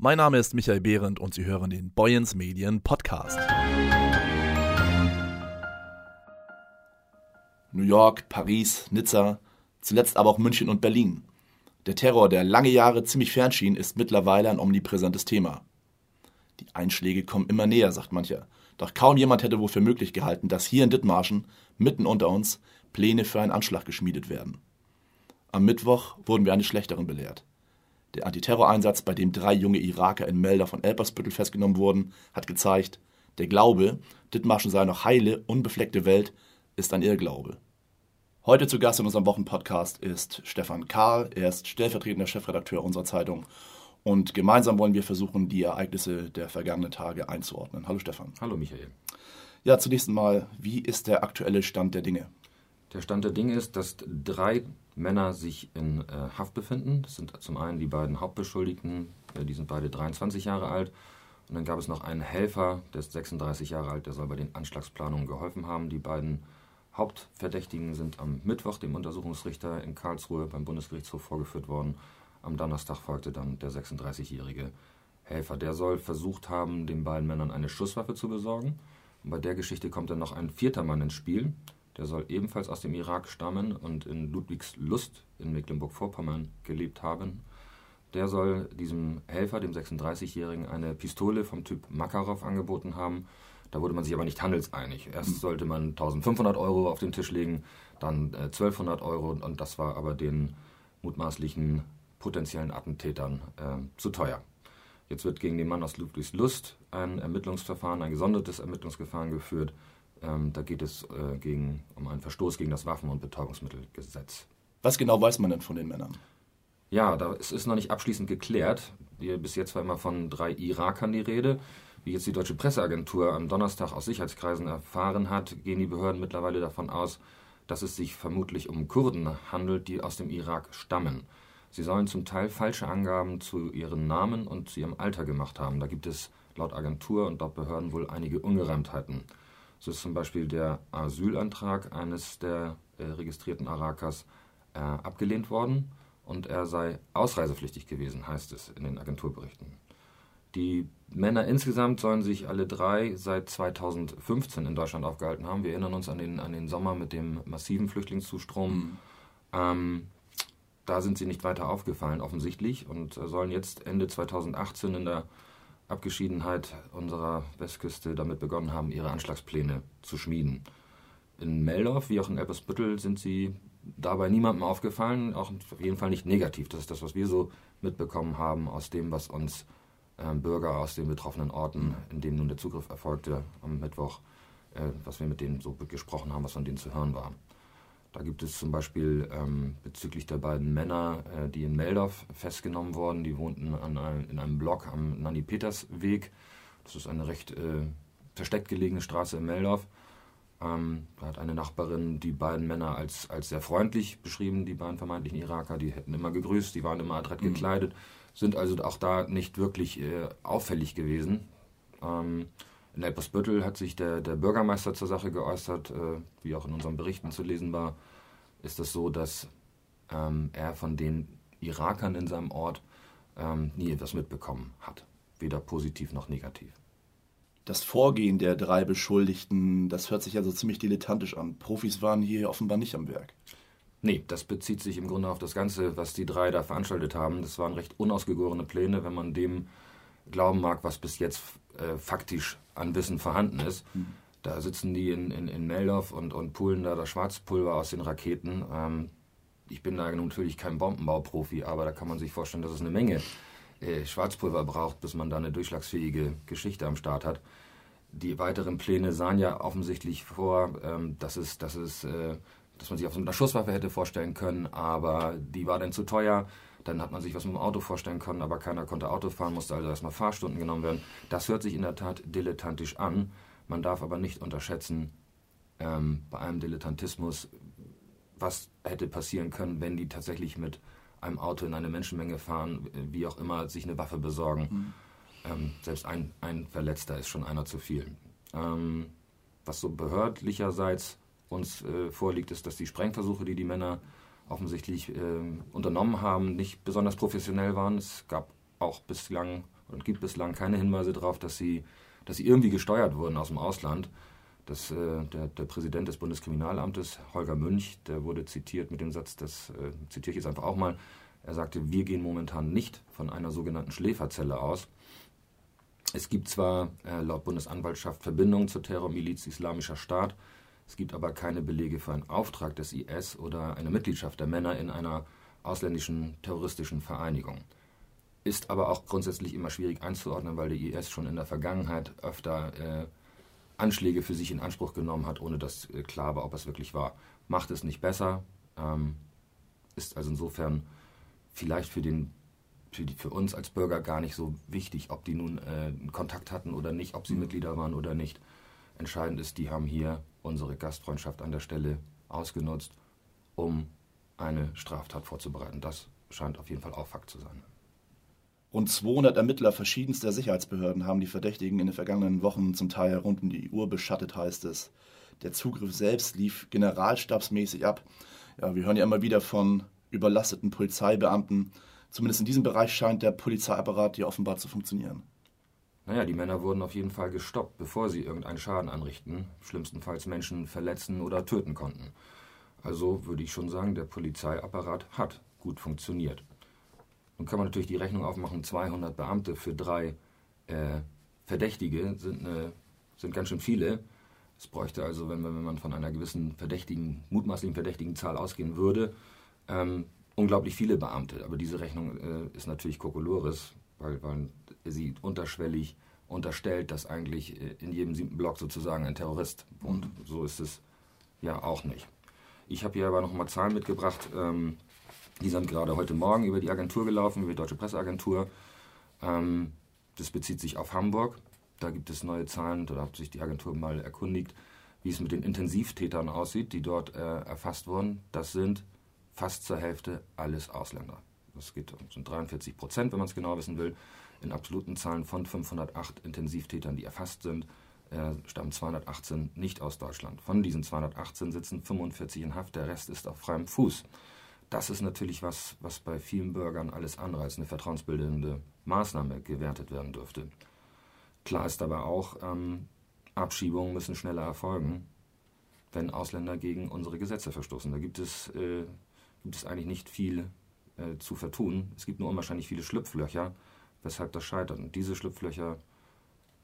Mein Name ist Michael Behrendt und Sie hören den Boyens Medien Podcast. New York, Paris, Nizza, zuletzt aber auch München und Berlin. Der Terror, der lange Jahre ziemlich fern schien, ist mittlerweile ein omnipräsentes Thema. Die Einschläge kommen immer näher, sagt mancher. Doch kaum jemand hätte wohl für möglich gehalten, dass hier in Dithmarschen, mitten unter uns, Pläne für einen Anschlag geschmiedet werden. Am Mittwoch wurden wir eines Schlechteren belehrt. Der Antiterroreinsatz, bei dem drei junge Iraker in Melder von Elpersbüttel festgenommen wurden, hat gezeigt, der Glaube, Dithmarschen sei noch heile, unbefleckte Welt, ist ein Irrglaube. Heute zu Gast in unserem Wochenpodcast ist Stefan Karl. Er ist stellvertretender Chefredakteur unserer Zeitung. Und gemeinsam wollen wir versuchen, die Ereignisse der vergangenen Tage einzuordnen. Hallo Stefan. Hallo Michael. Ja, zunächst mal, wie ist der aktuelle Stand der Dinge? Der Stand der Dinge ist, dass drei Männer sich in äh, Haft befinden. Das sind zum einen die beiden Hauptbeschuldigten, äh, die sind beide 23 Jahre alt. Und dann gab es noch einen Helfer, der ist 36 Jahre alt, der soll bei den Anschlagsplanungen geholfen haben. Die beiden Hauptverdächtigen sind am Mittwoch dem Untersuchungsrichter in Karlsruhe beim Bundesgerichtshof vorgeführt worden. Am Donnerstag folgte dann der 36-jährige Helfer. Der soll versucht haben, den beiden Männern eine Schusswaffe zu besorgen. Und bei der Geschichte kommt dann noch ein vierter Mann ins Spiel. Der soll ebenfalls aus dem Irak stammen und in Ludwigslust in Mecklenburg-Vorpommern gelebt haben. Der soll diesem Helfer, dem 36-Jährigen, eine Pistole vom Typ Makarov angeboten haben. Da wurde man sich aber nicht handelseinig. Erst hm. sollte man 1500 Euro auf den Tisch legen, dann äh, 1200 Euro und das war aber den mutmaßlichen potenziellen Attentätern äh, zu teuer. Jetzt wird gegen den Mann aus Ludwigslust ein Ermittlungsverfahren, ein gesondertes Ermittlungsverfahren geführt. Ähm, da geht es äh, gegen, um einen Verstoß gegen das Waffen- und Betäubungsmittelgesetz. Was genau weiß man denn von den Männern? Ja, da ist, ist noch nicht abschließend geklärt. Bis jetzt war immer von drei Irakern die Rede. Wie jetzt die deutsche Presseagentur am Donnerstag aus Sicherheitskreisen erfahren hat, gehen die Behörden mittlerweile davon aus, dass es sich vermutlich um Kurden handelt, die aus dem Irak stammen. Sie sollen zum Teil falsche Angaben zu ihren Namen und zu ihrem Alter gemacht haben. Da gibt es laut Agentur und laut Behörden wohl einige Ungereimtheiten. So ist zum Beispiel der Asylantrag eines der äh, registrierten Irakers äh, abgelehnt worden und er sei ausreisepflichtig gewesen, heißt es in den Agenturberichten. Die Männer insgesamt sollen sich alle drei seit 2015 in Deutschland aufgehalten haben. Wir erinnern uns an den, an den Sommer mit dem massiven Flüchtlingszustrom. Mhm. Ähm, da sind sie nicht weiter aufgefallen, offensichtlich, und sollen jetzt Ende 2018 in der Abgeschiedenheit unserer Westküste damit begonnen haben, ihre Anschlagspläne zu schmieden. In Meldorf wie auch in Elbersbüttel sind sie dabei niemandem aufgefallen, auch auf jeden Fall nicht negativ. Das ist das, was wir so mitbekommen haben aus dem, was uns äh, Bürger aus den betroffenen Orten, in denen nun der Zugriff erfolgte am Mittwoch, äh, was wir mit denen so gesprochen haben, was von denen zu hören war. Da gibt es zum Beispiel ähm, bezüglich der beiden Männer, äh, die in Meldorf festgenommen wurden, die wohnten einem, in einem Block am Nanni-Peters-Weg. Das ist eine recht äh, versteckt gelegene Straße in Meldorf. Ähm, da hat eine Nachbarin die beiden Männer als, als sehr freundlich beschrieben, die beiden vermeintlichen Iraker. Die hätten immer gegrüßt, die waren immer adrett mhm. gekleidet, sind also auch da nicht wirklich äh, auffällig gewesen. Ähm, in Elpersbüttel hat sich der, der Bürgermeister zur Sache geäußert, äh, wie auch in unseren Berichten zu lesen war. Ist es so, dass ähm, er von den Irakern in seinem Ort ähm, nie etwas mitbekommen hat, weder positiv noch negativ. Das Vorgehen der drei Beschuldigten, das hört sich ja so ziemlich dilettantisch an. Profis waren hier offenbar nicht am Werk. Nee, das bezieht sich im Grunde auf das Ganze, was die drei da veranstaltet haben. Das waren recht unausgegorene Pläne, wenn man dem glauben mag, was bis jetzt äh, faktisch an Wissen vorhanden ist. Mhm. Da sitzen die in, in, in Meldorf und, und pullen da das Schwarzpulver aus den Raketen. Ähm, ich bin da natürlich kein Bombenbauprofi, aber da kann man sich vorstellen, dass es eine Menge äh, Schwarzpulver braucht, bis man da eine durchschlagsfähige Geschichte am Start hat. Die weiteren Pläne sahen ja offensichtlich vor, ähm, dass, es, dass, es, äh, dass man sich auf so einer Schusswaffe hätte vorstellen können, aber die war dann zu teuer. Dann hat man sich was mit dem Auto vorstellen können, aber keiner konnte Auto fahren, musste also erstmal Fahrstunden genommen werden. Das hört sich in der Tat dilettantisch an. Man darf aber nicht unterschätzen, ähm, bei einem Dilettantismus, was hätte passieren können, wenn die tatsächlich mit einem Auto in eine Menschenmenge fahren, wie auch immer, sich eine Waffe besorgen. Mhm. Ähm, selbst ein, ein Verletzter ist schon einer zu viel. Ähm, was so behördlicherseits uns äh, vorliegt, ist, dass die Sprengversuche, die die Männer offensichtlich äh, unternommen haben, nicht besonders professionell waren. Es gab auch bislang und gibt bislang keine Hinweise darauf, dass sie, dass sie irgendwie gesteuert wurden aus dem Ausland. Das, äh, der, der, Präsident des Bundeskriminalamtes, Holger Münch, der wurde zitiert mit dem Satz, das äh, zitiere ich jetzt einfach auch mal, er sagte, wir gehen momentan nicht von einer sogenannten Schläferzelle aus. Es gibt zwar äh, laut Bundesanwaltschaft Verbindungen zur Terrormiliz Islamischer Staat, es gibt aber keine Belege für einen Auftrag des IS oder eine Mitgliedschaft der Männer in einer ausländischen terroristischen Vereinigung. Ist aber auch grundsätzlich immer schwierig einzuordnen, weil der IS schon in der Vergangenheit öfter äh, Anschläge für sich in Anspruch genommen hat, ohne dass äh, klar war, ob es wirklich war. Macht es nicht besser, ähm, ist also insofern vielleicht für, den, für, die, für, uns als Bürger gar nicht so wichtig, ob die nun äh, Kontakt hatten oder nicht, ob sie mhm. Mitglieder waren oder nicht. Entscheidend ist, die haben hier unsere Gastfreundschaft an der Stelle ausgenutzt, um eine Straftat vorzubereiten. Das scheint auf jeden Fall auch Fakt zu sein. Rund 200 Ermittler verschiedenster Sicherheitsbehörden haben die Verdächtigen in den vergangenen Wochen zum Teil rund um die Uhr beschattet, heißt es. Der Zugriff selbst lief generalstabsmäßig ab. Ja, wir hören ja immer wieder von überlasteten Polizeibeamten. Zumindest in diesem Bereich scheint der Polizeiapparat hier offenbar zu funktionieren. Naja, die Männer wurden auf jeden Fall gestoppt, bevor sie irgendeinen Schaden anrichten, schlimmstenfalls Menschen verletzen oder töten konnten. Also würde ich schon sagen, der Polizeiapparat hat gut funktioniert. Nun kann man natürlich die Rechnung aufmachen, 200 Beamte für drei äh, Verdächtige sind, eine, sind ganz schön viele. Es bräuchte also, wenn, wenn man von einer gewissen verdächtigen, mutmaßlichen verdächtigen Zahl ausgehen würde, ähm, unglaublich viele Beamte. Aber diese Rechnung äh, ist natürlich Kokolores, weil, weil sie unterschwellig unterstellt, dass eigentlich äh, in jedem siebten Block sozusagen ein Terrorist wohnt. Mhm. So ist es ja auch nicht. Ich habe hier aber noch mal Zahlen mitgebracht. Ähm, die sind gerade heute Morgen über die Agentur gelaufen, über die Deutsche Presseagentur. Ähm, das bezieht sich auf Hamburg. Da gibt es neue Zahlen. Da hat sich die Agentur mal erkundigt, wie es mit den Intensivtätern aussieht, die dort äh, erfasst wurden. Das sind fast zur Hälfte alles Ausländer. Das geht um 43 Prozent, wenn man es genau wissen will. In absoluten Zahlen von 508 Intensivtätern, die erfasst sind, äh, stammen 218 nicht aus Deutschland. Von diesen 218 sitzen 45 in Haft, der Rest ist auf freiem Fuß. Das ist natürlich was, was bei vielen Bürgern alles andere als eine vertrauensbildende Maßnahme gewertet werden dürfte. Klar ist aber auch, ähm, Abschiebungen müssen schneller erfolgen, wenn Ausländer gegen unsere Gesetze verstoßen. Da gibt es, äh, gibt es eigentlich nicht viel äh, zu vertun. Es gibt nur unwahrscheinlich viele Schlupflöcher, weshalb das scheitert. Und diese Schlupflöcher,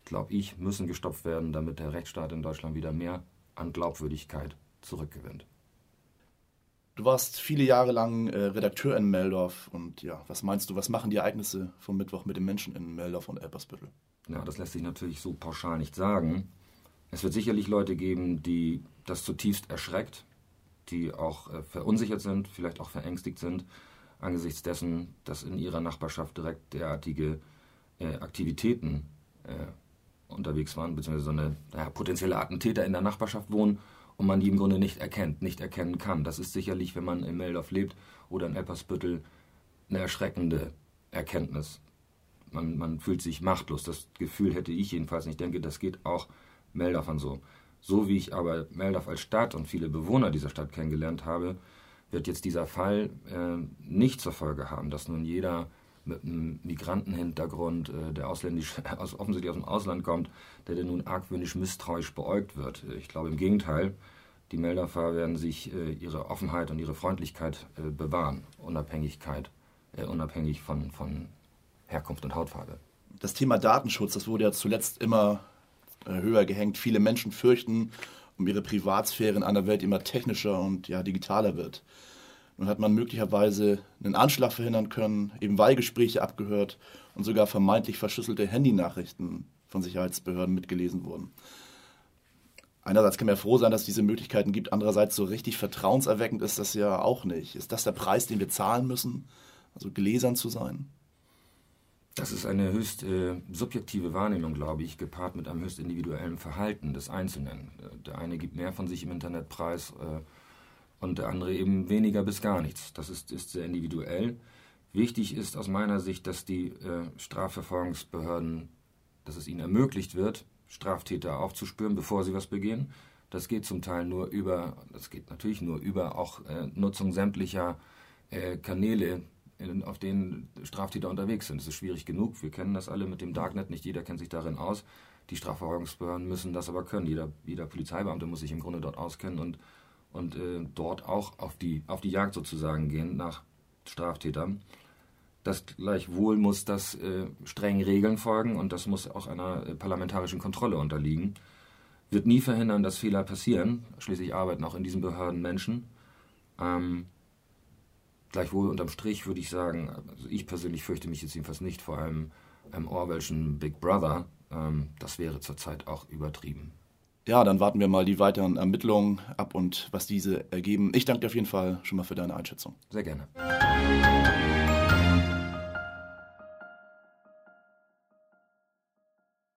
glaube ich, müssen gestopft werden, damit der Rechtsstaat in Deutschland wieder mehr an Glaubwürdigkeit zurückgewinnt. Du warst viele Jahre lang äh, Redakteur in Meldorf und ja, was meinst du, was machen die Ereignisse vom Mittwoch mit den Menschen in Meldorf und Elbersbüttel? Ja, das lässt sich natürlich so pauschal nicht sagen. Es wird sicherlich Leute geben, die das zutiefst erschreckt, die auch äh, verunsichert sind, vielleicht auch verängstigt sind angesichts dessen, dass in ihrer Nachbarschaft direkt derartige äh, Aktivitäten äh, unterwegs waren, beziehungsweise so eine naja, potenzielle Attentäter in der Nachbarschaft wohnen und man die im Grunde nicht erkennt, nicht erkennen kann. Das ist sicherlich, wenn man in Meldorf lebt oder in Eppersbüttel, eine erschreckende Erkenntnis. Man, man fühlt sich machtlos. Das Gefühl hätte ich jedenfalls. Ich denke, das geht auch Meldorfern so. So wie ich aber Meldorf als Stadt und viele Bewohner dieser Stadt kennengelernt habe, wird jetzt dieser Fall äh, nicht zur Folge haben, dass nun jeder mit einem Migrantenhintergrund, äh, der ausländisch, aus, offensichtlich aus dem Ausland kommt, der denn nun argwöhnisch misstrauisch beäugt wird. Ich glaube im Gegenteil, die Melderfahrer werden sich äh, ihre Offenheit und ihre Freundlichkeit äh, bewahren, Unabhängigkeit, äh, unabhängig von, von Herkunft und Hautfarbe. Das Thema Datenschutz, das wurde ja zuletzt immer äh, höher gehängt. Viele Menschen fürchten um ihre Privatsphäre in einer Welt immer technischer und ja, digitaler wird. Nun hat man möglicherweise einen Anschlag verhindern können, eben Wahlgespräche abgehört und sogar vermeintlich verschlüsselte Handynachrichten von Sicherheitsbehörden mitgelesen wurden. Einerseits kann man ja froh sein, dass es diese Möglichkeiten gibt, andererseits so richtig vertrauenserweckend ist das ja auch nicht. Ist das der Preis, den wir zahlen müssen, also gläsern zu sein? Das ist eine höchst äh, subjektive Wahrnehmung, glaube ich, gepaart mit einem höchst individuellen Verhalten des Einzelnen. Der eine gibt mehr von sich im Internet preis äh, und der andere eben weniger bis gar nichts. Das ist, ist sehr individuell. Wichtig ist aus meiner Sicht, dass die äh, Strafverfolgungsbehörden, dass es ihnen ermöglicht wird, Straftäter aufzuspüren, bevor sie was begehen. Das geht zum Teil nur über, das geht natürlich nur über auch äh, Nutzung sämtlicher äh, Kanäle, auf denen Straftäter unterwegs sind. Es ist schwierig genug. Wir kennen das alle mit dem Darknet. Nicht jeder kennt sich darin aus. Die Strafverfolgungsbehörden müssen das aber können. Jeder, jeder Polizeibeamte muss sich im Grunde dort auskennen und, und äh, dort auch auf die, auf die Jagd sozusagen gehen nach Straftätern. Das gleichwohl muss das äh, strengen Regeln folgen und das muss auch einer äh, parlamentarischen Kontrolle unterliegen. Wird nie verhindern, dass Fehler passieren. Schließlich arbeiten auch in diesen Behörden Menschen. Ähm, gleichwohl unterm Strich würde ich sagen, also ich persönlich fürchte mich jetzt jedenfalls nicht vor einem, einem Orwellschen Big Brother. Ähm, das wäre zurzeit auch übertrieben. Ja, dann warten wir mal die weiteren Ermittlungen ab und was diese ergeben. Ich danke dir auf jeden Fall schon mal für deine Einschätzung. Sehr gerne.